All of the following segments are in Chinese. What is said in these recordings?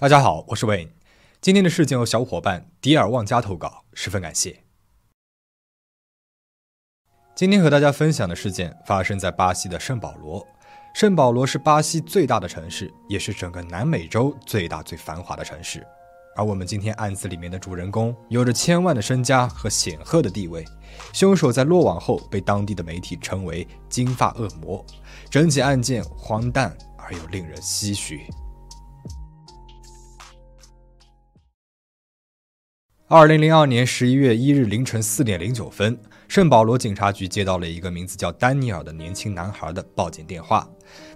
大家好，我是 Wayne。今天的事件由小伙伴迪尔旺加投稿，十分感谢。今天和大家分享的事件发生在巴西的圣保罗。圣保罗是巴西最大的城市，也是整个南美洲最大最繁华的城市。而我们今天案子里面的主人公，有着千万的身家和显赫的地位。凶手在落网后被当地的媒体称为“金发恶魔”。整起案件荒诞而又令人唏嘘。二零零二年十一月一日凌晨四点零九分，圣保罗警察局接到了一个名字叫丹尼尔的年轻男孩的报警电话。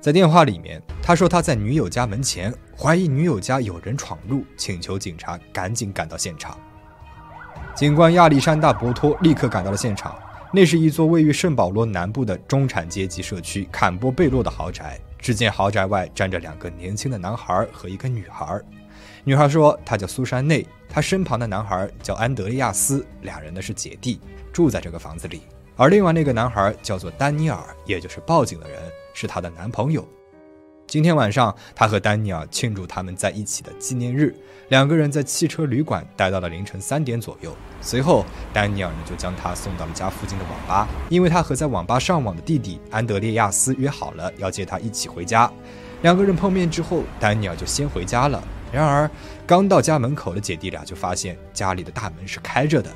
在电话里面，他说他在女友家门前，怀疑女友家有人闯入，请求警察赶紧赶到现场。警官亚历山大·博托立刻赶到了现场，那是一座位于圣保罗南部的中产阶级社区坎波贝洛的豪宅。只见豪宅外站着两个年轻的男孩和一个女孩。女孩说：“她叫苏珊内，她身旁的男孩叫安德烈亚斯，俩人呢是姐弟，住在这个房子里。而另外那个男孩叫做丹尼尔，也就是报警的人，是她的男朋友。今天晚上，她和丹尼尔庆祝他们在一起的纪念日，两个人在汽车旅馆待到了凌晨三点左右。随后，丹尼尔呢就将她送到了家附近的网吧，因为他和在网吧上网的弟弟安德烈亚斯约好了要接他一起回家。两个人碰面之后，丹尼尔就先回家了。”然而，刚到家门口的姐弟俩就发现家里的大门是开着的。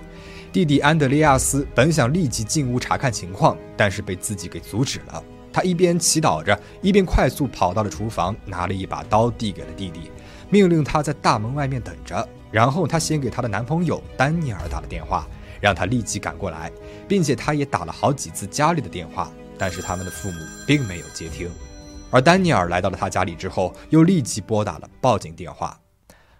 弟弟安德烈亚斯本想立即进屋查看情况，但是被自己给阻止了。他一边祈祷着，一边快速跑到了厨房，拿了一把刀递给了弟弟，命令他在大门外面等着。然后他先给他的男朋友丹尼尔打了电话，让他立即赶过来，并且他也打了好几次家里的电话，但是他们的父母并没有接听。而丹尼尔来到了他家里之后，又立即拨打了报警电话。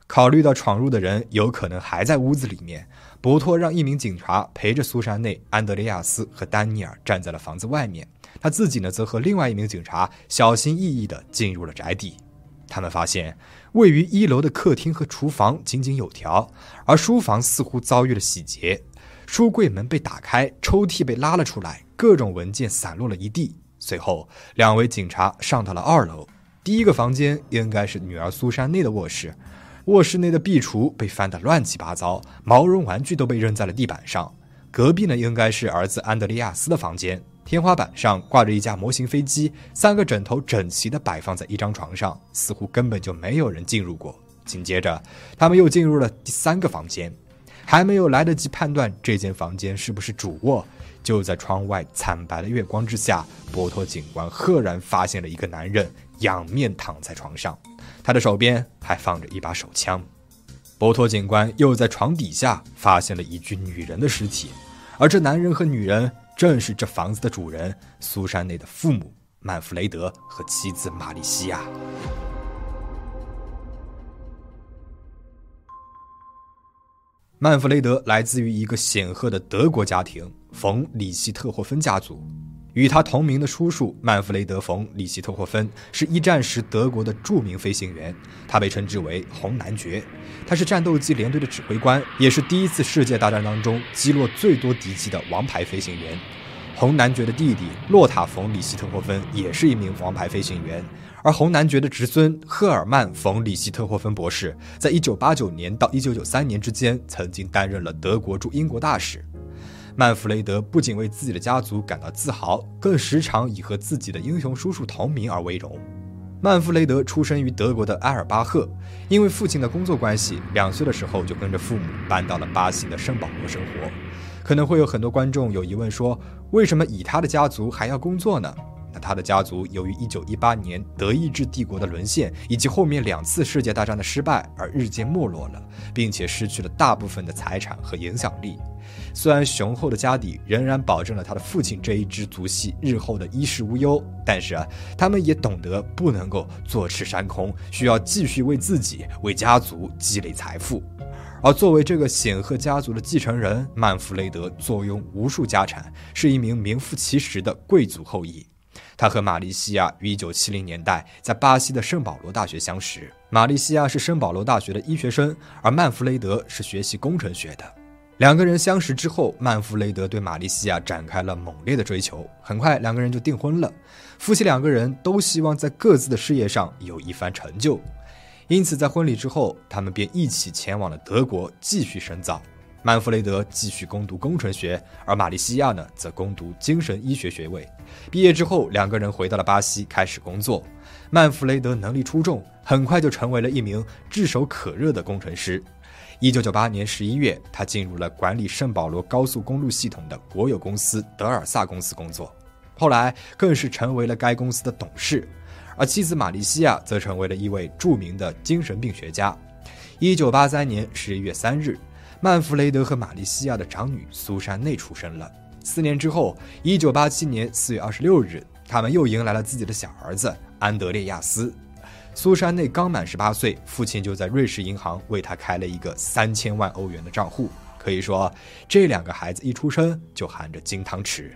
考虑到闯入的人有可能还在屋子里面，博托让一名警察陪着苏珊内、安德烈亚斯和丹尼尔站在了房子外面，他自己呢则和另外一名警察小心翼翼地进入了宅邸。他们发现，位于一楼的客厅和厨房井井有条，而书房似乎遭遇了洗劫，书柜门被打开，抽屉被拉了出来，各种文件散落了一地。随后，两位警察上到了二楼。第一个房间应该是女儿苏珊内的卧室，卧室内的壁橱被翻得乱七八糟，毛绒玩具都被扔在了地板上。隔壁呢，应该是儿子安德烈亚斯的房间。天花板上挂着一架模型飞机，三个枕头整齐地摆放在一张床上，似乎根本就没有人进入过。紧接着，他们又进入了第三个房间，还没有来得及判断这间房间是不是主卧。就在窗外惨白的月光之下，波托警官赫然发现了一个男人仰面躺在床上，他的手边还放着一把手枪。波托警官又在床底下发现了一具女人的尸体，而这男人和女人正是这房子的主人苏珊内的父母曼弗雷德和妻子玛丽西亚。曼弗雷德来自于一个显赫的德国家庭。冯·里希特霍芬家族，与他同名的叔叔曼弗雷德·冯·里希特霍芬是一战时德国的著名飞行员，他被称之为“红男爵”。他是战斗机联队的指挥官，也是第一次世界大战当中击落最多敌机的王牌飞行员。红男爵的弟弟洛塔·冯·里希特霍芬也是一名王牌飞行员，而红男爵的侄孙赫尔曼·冯·里希特霍芬博士，在一九八九年到一九九三年之间，曾经担任了德国驻英国大使。曼弗雷德不仅为自己的家族感到自豪，更时常以和自己的英雄叔叔同名而为荣。曼弗雷德出生于德国的埃尔巴赫，因为父亲的工作关系，两岁的时候就跟着父母搬到了巴西的圣保罗生活。可能会有很多观众有疑问，说为什么以他的家族还要工作呢？他的家族由于1918年德意志帝国的沦陷，以及后面两次世界大战的失败而日渐没落了，并且失去了大部分的财产和影响力。虽然雄厚的家底仍然保证了他的父亲这一支族系日后的衣食无忧，但是啊，他们也懂得不能够坐吃山空，需要继续为自己、为家族积累财富。而作为这个显赫家族的继承人，曼弗雷德坐拥无数家产，是一名名副其实的贵族后裔。他和玛丽西亚于1970年代在巴西的圣保罗大学相识。玛丽西亚是圣保罗大学的医学生，而曼弗雷德是学习工程学的。两个人相识之后，曼弗雷德对玛丽西亚展开了猛烈的追求。很快，两个人就订婚了。夫妻两个人都希望在各自的事业上有一番成就。因此在婚礼之后，他们便一起前往了德国继续深造。曼弗雷德继续攻读工程学，而玛丽西亚呢，则攻读精神医学学位。毕业之后，两个人回到了巴西开始工作。曼弗雷德能力出众，很快就成为了一名炙手可热的工程师。一九九八年十一月，他进入了管理圣保罗高速公路系统的国有公司德尔萨公司工作，后来更是成为了该公司的董事。而妻子玛丽西亚则成为了一位著名的精神病学家。一九八三年十一月三日，曼弗雷德和玛丽西亚的长女苏珊内出生了。四年之后，一九八七年四月二十六日，他们又迎来了自己的小儿子安德烈亚斯。苏珊内刚满十八岁，父亲就在瑞士银行为他开了一个三千万欧元的账户。可以说，这两个孩子一出生就含着金汤匙。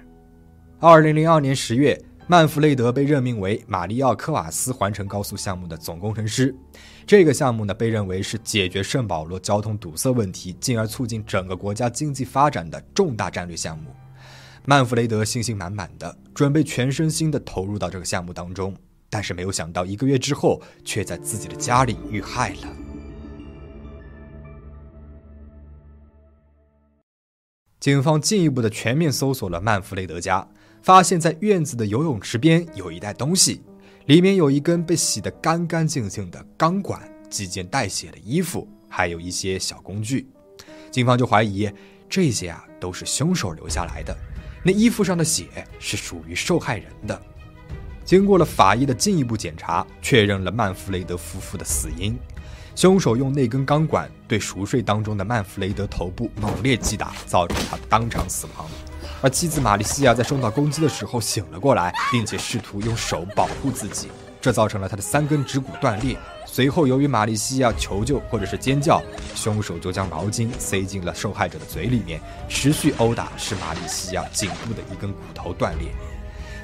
二零零二年十月，曼弗雷德被任命为马里奥科瓦斯环城高速项目的总工程师。这个项目呢，被认为是解决圣保罗交通堵塞问题，进而促进整个国家经济发展的重大战略项目。曼弗雷德信心满满的准备全身心的投入到这个项目当中。但是没有想到，一个月之后，却在自己的家里遇害了。警方进一步的全面搜索了曼弗雷德家，发现，在院子的游泳池边有一袋东西，里面有一根被洗得干干净净的钢管，几件带血的衣服，还有一些小工具。警方就怀疑这些啊都是凶手留下来的，那衣服上的血是属于受害人的。经过了法医的进一步检查，确认了曼弗雷德夫妇的死因。凶手用那根钢管对熟睡当中的曼弗雷德头部猛烈击打，造成他当场死亡。而妻子玛丽西亚在受到攻击的时候醒了过来，并且试图用手保护自己，这造成了他的三根指骨断裂。随后，由于玛丽西亚求救或者是尖叫，凶手就将毛巾塞进了受害者的嘴里面，持续殴打，使玛丽西亚颈部的一根骨头断裂。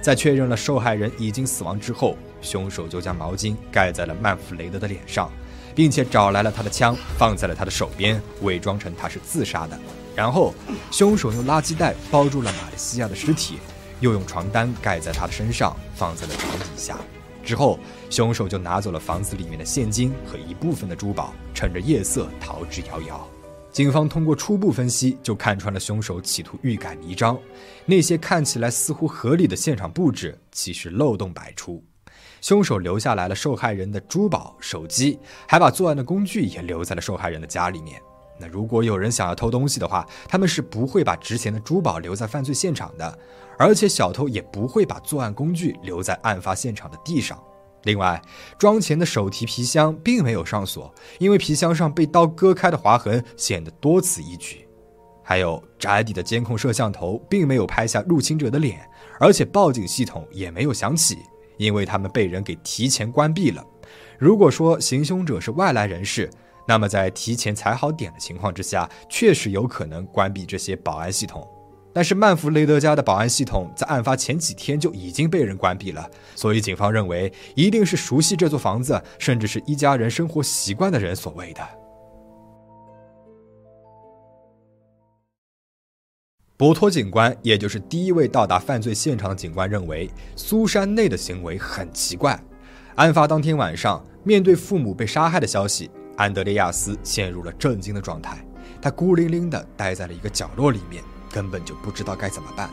在确认了受害人已经死亡之后，凶手就将毛巾盖在了曼弗雷德的脸上，并且找来了他的枪放在了他的手边，伪装成他是自杀的。然后，凶手用垃圾袋包住了玛丽西亚的尸体，又用床单盖在他的身上，放在了床底下。之后，凶手就拿走了房子里面的现金和一部分的珠宝，趁着夜色逃之夭夭。警方通过初步分析，就看穿了凶手企图欲盖弥彰。那些看起来似乎合理的现场布置，其实漏洞百出。凶手留下来了受害人的珠宝、手机，还把作案的工具也留在了受害人的家里面。那如果有人想要偷东西的话，他们是不会把值钱的珠宝留在犯罪现场的，而且小偷也不会把作案工具留在案发现场的地上。另外，装钱的手提皮箱并没有上锁，因为皮箱上被刀割开的划痕显得多此一举。还有宅邸的监控摄像头并没有拍下入侵者的脸，而且报警系统也没有响起，因为他们被人给提前关闭了。如果说行凶者是外来人士，那么在提前踩好点的情况之下，确实有可能关闭这些保安系统。但是曼弗雷德家的保安系统在案发前几天就已经被人关闭了，所以警方认为一定是熟悉这座房子，甚至是一家人生活习惯的人所为的。博托警官，也就是第一位到达犯罪现场的警官，认为苏珊内的行为很奇怪。案发当天晚上，面对父母被杀害的消息，安德烈亚斯陷入了震惊的状态，他孤零零地待在了一个角落里面。根本就不知道该怎么办，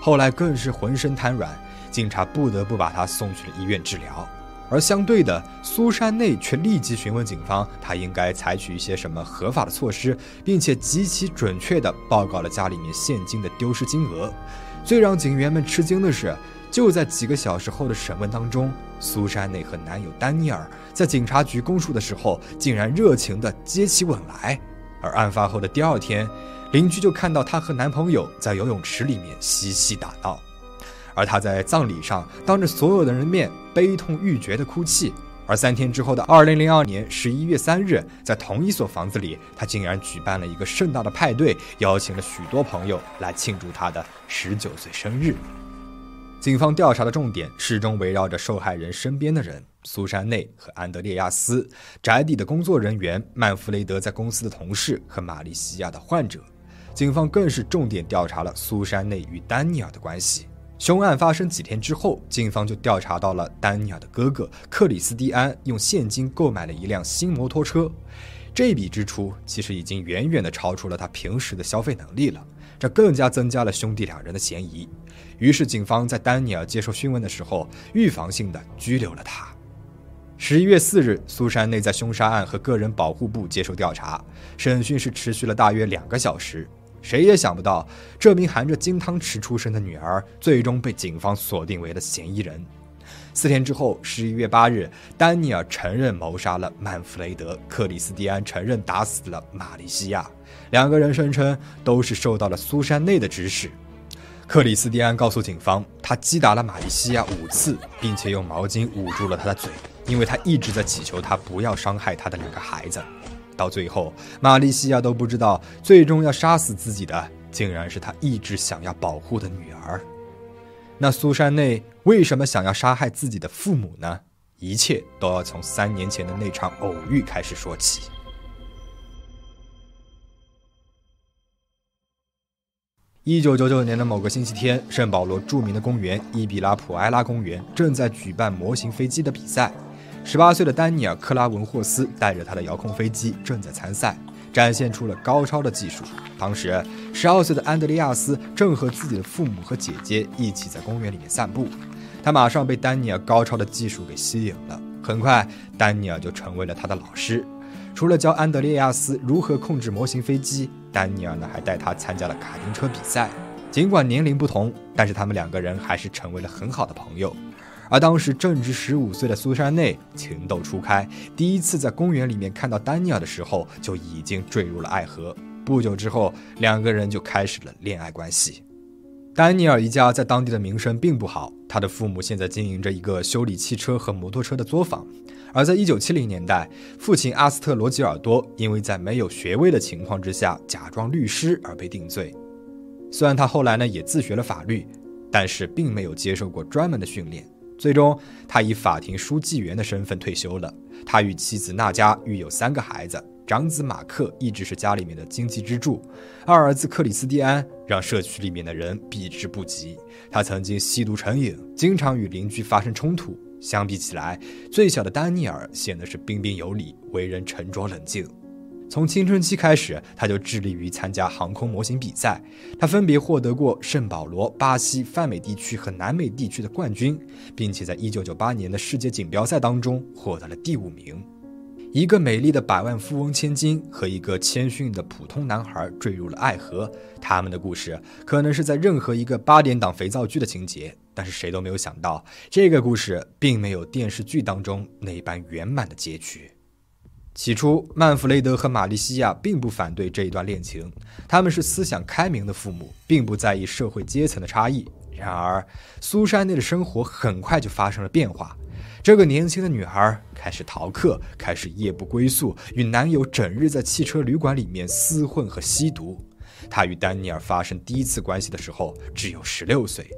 后来更是浑身瘫软，警察不得不把他送去了医院治疗。而相对的，苏珊内却立即询问警方，他应该采取一些什么合法的措施，并且极其准确地报告了家里面现金的丢失金额。最让警员们吃惊的是，就在几个小时后的审问当中，苏珊内和男友丹尼尔在警察局供述的时候，竟然热情地接起吻来。而案发后的第二天。邻居就看到她和男朋友在游泳池里面嬉戏打闹，而她在葬礼上当着所有的人面悲痛欲绝的哭泣。而三天之后的二零零二年十一月三日，在同一所房子里，她竟然举办了一个盛大的派对，邀请了许多朋友来庆祝她的十九岁生日。警方调查的重点始终围绕着受害人身边的人：苏珊内和安德烈亚斯、宅邸的工作人员、曼弗雷德在公司的同事和玛丽西亚的患者。警方更是重点调查了苏珊内与丹尼尔的关系。凶案发生几天之后，警方就调查到了丹尼尔的哥哥克里斯蒂安用现金购买了一辆新摩托车。这笔支出其实已经远远的超出了他平时的消费能力了，这更加增加了兄弟两人的嫌疑。于是，警方在丹尼尔接受讯问的时候，预防性的拘留了他。十一月四日，苏珊内在凶杀案和个人保护部接受调查，审讯是持续了大约两个小时。谁也想不到，这名含着金汤匙出生的女儿，最终被警方锁定为了嫌疑人。四天之后，十一月八日，丹尼尔承认谋杀了曼弗雷德，克里斯蒂安承认打死了玛丽西亚。两个人声称都是受到了苏珊内的指使。克里斯蒂安告诉警方，他击打了玛丽西亚五次，并且用毛巾捂住了她的嘴，因为他一直在祈求她不要伤害他的两个孩子。到最后，玛丽西亚都不知道，最终要杀死自己的，竟然是他一直想要保护的女儿。那苏珊内为什么想要杀害自己的父母呢？一切都要从三年前的那场偶遇开始说起。一九九九年的某个星期天，圣保罗著名的公园伊比拉普埃拉公园正在举办模型飞机的比赛。十八岁的丹尼尔·克拉文霍斯带着他的遥控飞机正在参赛。展现出了高超的技术。当时，十二岁的安德烈亚斯正和自己的父母和姐姐一起在公园里面散步。他马上被丹尼尔高超的技术给吸引了。很快，丹尼尔就成为了他的老师。除了教安德烈亚斯如何控制模型飞机，丹尼尔呢还带他参加了卡丁车比赛。尽管年龄不同，但是他们两个人还是成为了很好的朋友。而当时正值十五岁的苏珊内情窦初开，第一次在公园里面看到丹尼尔的时候，就已经坠入了爱河。不久之后，两个人就开始了恋爱关系。丹尼尔一家在当地的名声并不好，他的父母现在经营着一个修理汽车和摩托车的作坊。而在一九七零年代，父亲阿斯特罗吉尔多因为在没有学位的情况之下假装律师而被定罪。虽然他后来呢也自学了法律，但是并没有接受过专门的训练。最终，他以法庭书记员的身份退休了。他与妻子娜佳育有三个孩子，长子马克一直是家里面的经济支柱，二儿子克里斯蒂安让社区里面的人避之不及。他曾经吸毒成瘾，经常与邻居发生冲突。相比起来，最小的丹尼尔显得是彬彬有礼，为人沉着冷静。从青春期开始，他就致力于参加航空模型比赛。他分别获得过圣保罗、巴西、泛美地区和南美地区的冠军，并且在1998年的世界锦标赛当中获得了第五名。一个美丽的百万富翁千金和一个谦逊的普通男孩坠入了爱河，他们的故事可能是在任何一个八点档肥皂剧的情节，但是谁都没有想到，这个故事并没有电视剧当中那般圆满的结局。起初，曼弗雷德和玛丽西亚并不反对这一段恋情，他们是思想开明的父母，并不在意社会阶层的差异。然而，苏珊内的生活很快就发生了变化。这个年轻的女孩开始逃课，开始夜不归宿，与男友整日在汽车旅馆里面厮混和吸毒。她与丹尼尔发生第一次关系的时候只有十六岁。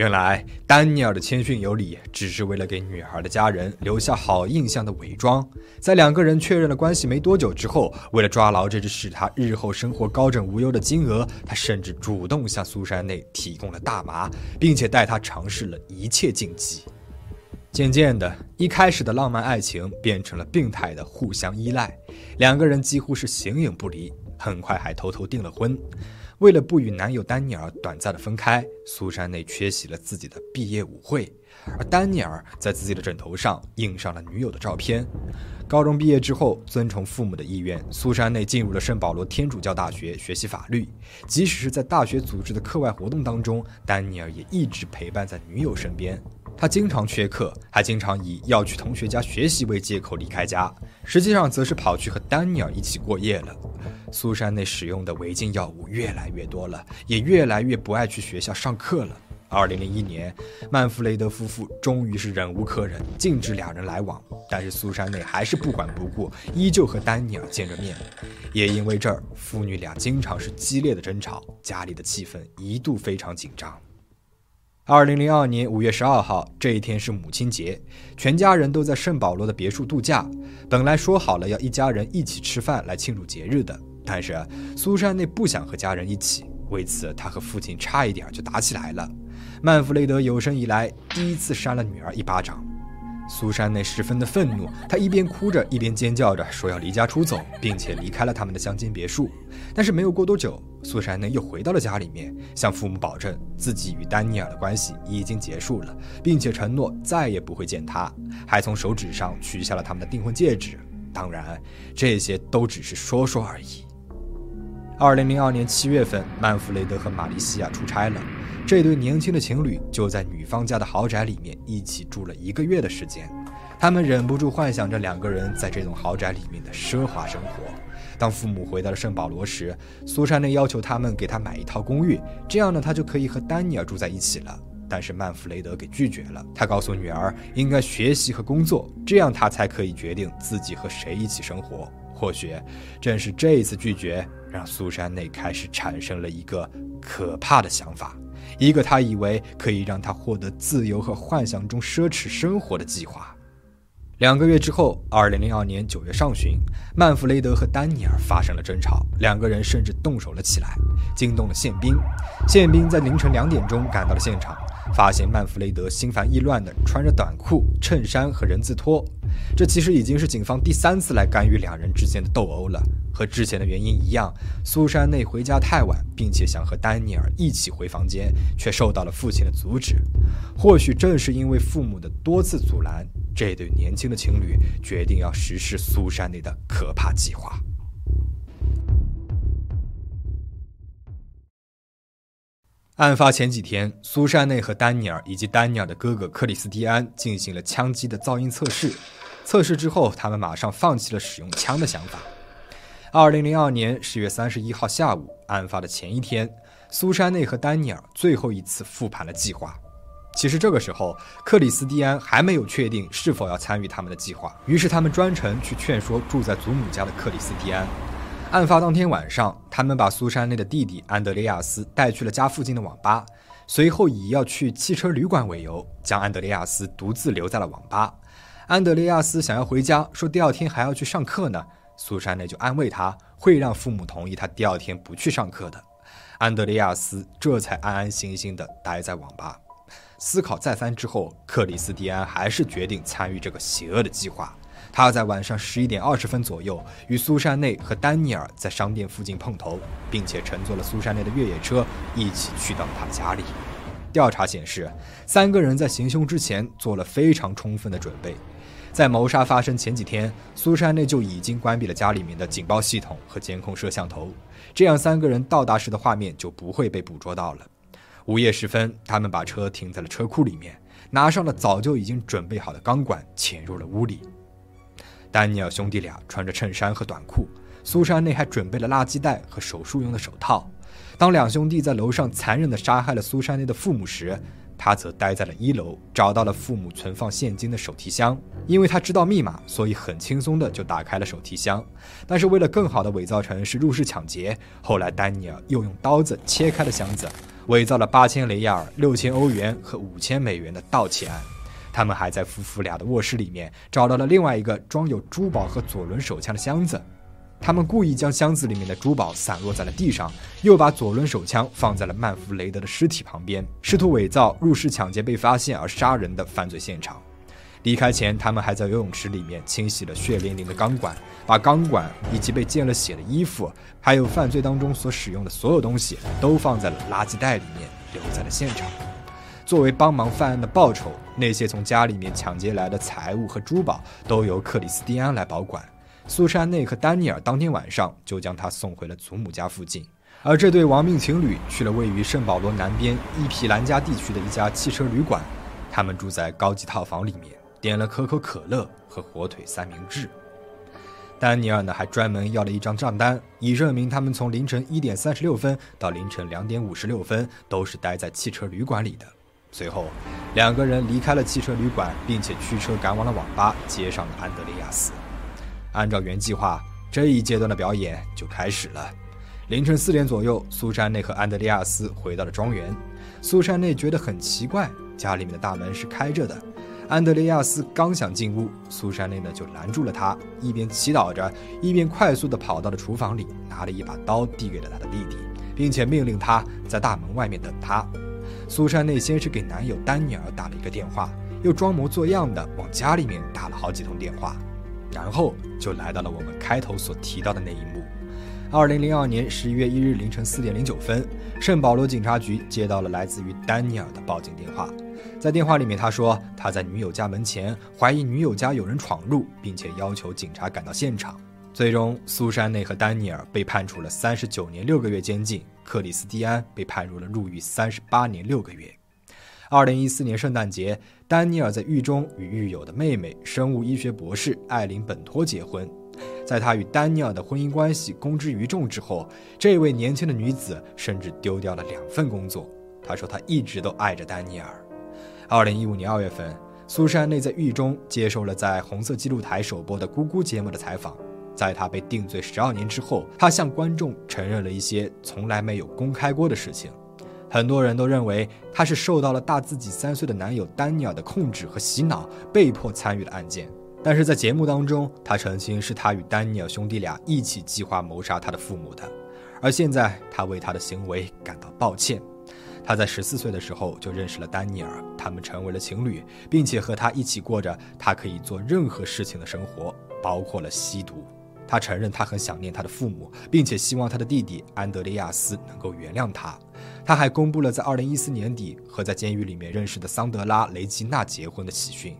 原来，丹尼尔的谦逊有礼，只是为了给女孩的家人留下好印象的伪装。在两个人确认了关系没多久之后，为了抓牢这只使他日后生活高枕无忧的金鹅，他甚至主动向苏珊内提供了大麻，并且带她尝试了一切禁忌。渐渐的，一开始的浪漫爱情变成了病态的互相依赖，两个人几乎是形影不离，很快还偷偷订了婚。为了不与男友丹尼尔短暂的分开，苏珊内缺席了自己的毕业舞会，而丹尼尔在自己的枕头上印上了女友的照片。高中毕业之后，遵从父母的意愿，苏珊内进入了圣保罗天主教大学学习法律。即使是在大学组织的课外活动当中，丹尼尔也一直陪伴在女友身边。他经常缺课，还经常以要去同学家学习为借口离开家，实际上则是跑去和丹尼尔一起过夜了。苏珊内使用的违禁药物越来越多了，也越来越不爱去学校上课了。二零零一年，曼弗雷德夫妇终于是忍无可忍，禁止两人来往。但是苏珊内还是不管不顾，依旧和丹尼尔见着面。也因为这儿，父女俩经常是激烈的争吵，家里的气氛一度非常紧张。二零零二年五月十二号这一天是母亲节，全家人都在圣保罗的别墅度假。本来说好了要一家人一起吃饭来庆祝节日的。但是苏珊内不想和家人一起，为此她和父亲差一点就打起来了。曼弗雷德有生以来第一次扇了女儿一巴掌。苏珊内十分的愤怒，她一边哭着，一边尖叫着说要离家出走，并且离开了他们的乡间别墅。但是没有过多久，苏珊呢又回到了家里面，向父母保证自己与丹尼尔的关系已经结束了，并且承诺再也不会见他，还从手指上取下了他们的订婚戒指。当然，这些都只是说说而已。二零零二年七月份，曼弗雷德和玛丽西亚出差了。这对年轻的情侣就在女方家的豪宅里面一起住了一个月的时间，他们忍不住幻想着两个人在这栋豪宅里面的奢华生活。当父母回到了圣保罗时，苏珊内要求他们给他买一套公寓，这样呢，他就可以和丹尼尔住在一起了。但是曼弗雷德给拒绝了，他告诉女儿应该学习和工作，这样他才可以决定自己和谁一起生活。或许正是这一次拒绝，让苏珊内开始产生了一个可怕的想法。一个他以为可以让他获得自由和幻想中奢侈生活的计划。两个月之后，二零零二年九月上旬，曼弗雷德和丹尼尔发生了争吵，两个人甚至动手了起来，惊动了宪兵。宪兵在凌晨两点钟赶到了现场。发现曼弗雷德心烦意乱地穿着短裤、衬衫和人字拖，这其实已经是警方第三次来干预两人之间的斗殴了。和之前的原因一样，苏珊内回家太晚，并且想和丹尼尔一起回房间，却受到了父亲的阻止。或许正是因为父母的多次阻拦，这对年轻的情侣决定要实施苏珊内的可怕计划。案发前几天，苏珊内和丹尼尔以及丹尼尔的哥哥克里斯蒂安进行了枪击的噪音测试。测试之后，他们马上放弃了使用枪的想法。二零零二年十月三十一号下午，案发的前一天，苏珊内和丹尼尔最后一次复盘了计划。其实这个时候，克里斯蒂安还没有确定是否要参与他们的计划，于是他们专程去劝说住在祖母家的克里斯蒂安。案发当天晚上，他们把苏珊内的弟弟安德烈亚斯带去了家附近的网吧，随后以要去汽车旅馆为由，将安德烈亚斯独自留在了网吧。安德烈亚斯想要回家，说第二天还要去上课呢。苏珊内就安慰他，会让父母同意他第二天不去上课的。安德烈亚斯这才安安心心地待在网吧。思考再三之后，克里斯蒂安还是决定参与这个邪恶的计划。他在晚上十一点二十分左右与苏珊内和丹尼尔在商店附近碰头，并且乘坐了苏珊内的越野车一起去到了他家里。调查显示，三个人在行凶之前做了非常充分的准备。在谋杀发生前几天，苏珊内就已经关闭了家里面的警报系统和监控摄像头，这样三个人到达时的画面就不会被捕捉到了。午夜时分，他们把车停在了车库里面，拿上了早就已经准备好的钢管，潜入了屋里。丹尼尔兄弟俩穿着衬衫和短裤，苏珊内还准备了垃圾袋和手术用的手套。当两兄弟在楼上残忍地杀害了苏珊内的父母时，他则待在了一楼，找到了父母存放现金的手提箱。因为他知道密码，所以很轻松地就打开了手提箱。但是为了更好地伪造成是入室抢劫，后来丹尼尔又用刀子切开了箱子，伪造了八千雷亚尔、六千欧元和五千美元的盗窃案。他们还在夫妇俩的卧室里面找到了另外一个装有珠宝和左轮手枪的箱子。他们故意将箱子里面的珠宝散落在了地上，又把左轮手枪放在了曼弗雷德的尸体旁边，试图伪造入室抢劫被发现而杀人的犯罪现场。离开前，他们还在游泳池里面清洗了血淋淋的钢管，把钢管以及被溅了血的衣服，还有犯罪当中所使用的所有东西，都放在了垃圾袋里面，留在了现场。作为帮忙犯案的报酬，那些从家里面抢劫来的财物和珠宝都由克里斯蒂安来保管。苏珊内和丹尼尔当天晚上就将他送回了祖母家附近，而这对亡命情侣去了位于圣保罗南边伊皮兰加地区的一家汽车旅馆。他们住在高级套房里面，点了可口可乐和火腿三明治。丹尼尔呢，还专门要了一张账单，以证明他们从凌晨一点三十六分到凌晨两点五十六分都是待在汽车旅馆里的。随后，两个人离开了汽车旅馆，并且驱车赶往了网吧，接上了安德烈亚斯。按照原计划，这一阶段的表演就开始了。凌晨四点左右，苏珊内和安德烈亚斯回到了庄园。苏珊内觉得很奇怪，家里面的大门是开着的。安德烈亚斯刚想进屋，苏珊内呢就拦住了他，一边祈祷着，一边快速地跑到了厨房里，拿了一把刀递给了他的弟弟，并且命令他在大门外面等他。苏珊内先是给男友丹尼尔打了一个电话，又装模作样的往家里面打了好几通电话，然后就来到了我们开头所提到的那一幕。二零零二年十一月一日凌晨四点零九分，圣保罗警察局接到了来自于丹尼尔的报警电话。在电话里面，他说他在女友家门前，怀疑女友家有人闯入，并且要求警察赶到现场。最终，苏珊内和丹尼尔被判处了三十九年六个月监禁，克里斯蒂安被判入了入狱三十八年六个月。二零一四年圣诞节，丹尼尔在狱中与狱友的妹妹、生物医学博士艾琳本托结婚。在他与丹尼尔的婚姻关系公之于众之后，这位年轻的女子甚至丢掉了两份工作。她说她一直都爱着丹尼尔。二零一五年二月份，苏珊内在狱中接受了在红色记录台首播的《咕咕》节目的采访。在她被定罪十二年之后，她向观众承认了一些从来没有公开过的事情。很多人都认为她是受到了大自己三岁的男友丹尼尔的控制和洗脑，被迫参与了案件。但是在节目当中，她澄清是她与丹尼尔兄弟俩一起计划谋杀她的父母的，而现在她为她的行为感到抱歉。他在十四岁的时候就认识了丹尼尔，他们成为了情侣，并且和他一起过着他可以做任何事情的生活，包括了吸毒。他承认他很想念他的父母，并且希望他的弟弟安德烈亚斯能够原谅他。他还公布了在二零一四年底和在监狱里面认识的桑德拉·雷吉娜结婚的喜讯。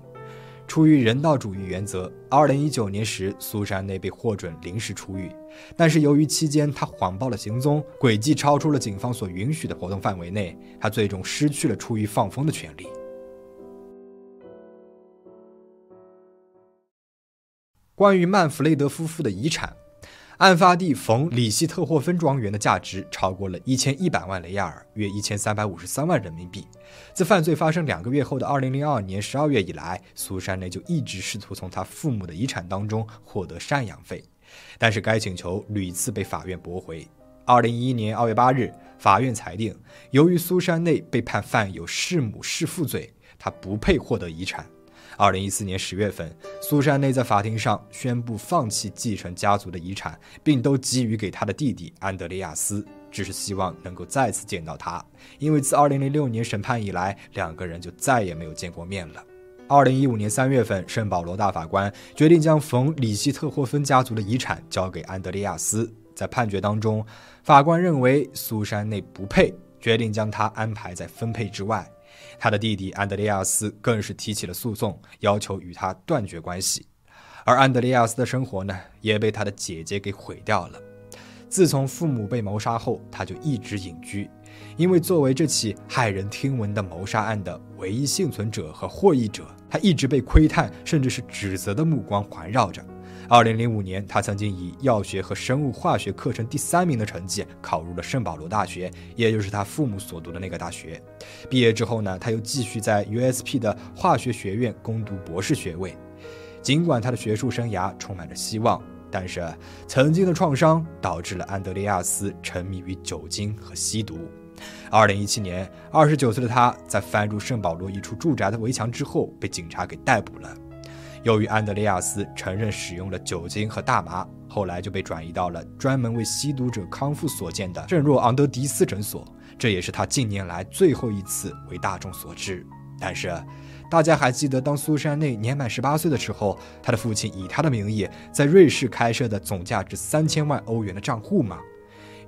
出于人道主义原则，二零一九年时，苏珊内被获准临时出狱，但是由于期间他谎报了行踪，轨迹超出了警方所允许的活动范围内，他最终失去了出狱放风的权利。关于曼弗雷德夫妇的遗产。案发地冯里希特霍芬庄园的价值超过了一千一百万雷亚尔，约一千三百五十三万人民币。自犯罪发生两个月后的二零零二年十二月以来，苏珊内就一直试图从他父母的遗产当中获得赡养费，但是该请求屡次被法院驳回。二零一一年二月八日，法院裁定，由于苏珊内被判犯有弑母弑父罪，他不配获得遗产。二零一四年十月份，苏珊内在法庭上宣布放弃继承家族的遗产，并都给予给他的弟弟安德烈亚斯，只是希望能够再次见到他，因为自二零零六年审判以来，两个人就再也没有见过面了。二零一五年三月份，圣保罗大法官决定将冯里希特霍芬家族的遗产交给安德烈亚斯，在判决当中，法官认为苏珊内不配，决定将他安排在分配之外。他的弟弟安德烈亚斯更是提起了诉讼，要求与他断绝关系。而安德烈亚斯的生活呢，也被他的姐姐给毁掉了。自从父母被谋杀后，他就一直隐居，因为作为这起骇人听闻的谋杀案的唯一幸存者和获益者，他一直被窥探甚至是指责的目光环绕着。二零零五年，他曾经以药学和生物化学课程第三名的成绩考入了圣保罗大学，也就是他父母所读的那个大学。毕业之后呢，他又继续在 USP 的化学学院攻读博士学位。尽管他的学术生涯充满着希望，但是曾经的创伤导致了安德烈亚斯沉迷于酒精和吸毒。二零一七年，二十九岁的他在翻入圣保罗一处住宅的围墙之后，被警察给逮捕了。由于安德烈亚斯承认使用了酒精和大麻，后来就被转移到了专门为吸毒者康复所建的圣若昂德迪斯诊所，这也是他近年来最后一次为大众所知。但是，大家还记得当苏珊内年满十八岁的时候，他的父亲以他的名义在瑞士开设的总价值三千万欧元的账户吗？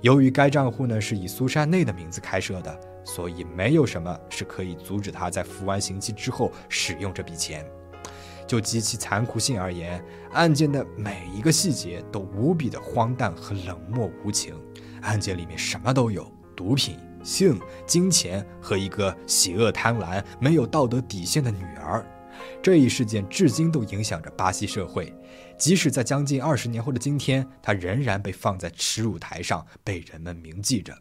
由于该账户呢是以苏珊内的名字开设的，所以没有什么是可以阻止他在服完刑期之后使用这笔钱。就极其残酷性而言，案件的每一个细节都无比的荒诞和冷漠无情。案件里面什么都有：毒品、性、金钱和一个邪恶贪婪、没有道德底线的女儿。这一事件至今都影响着巴西社会，即使在将近二十年后的今天，它仍然被放在耻辱台上，被人们铭记着。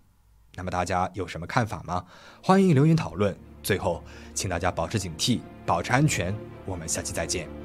那么大家有什么看法吗？欢迎留言讨论。最后，请大家保持警惕，保持安全。我们下期再见。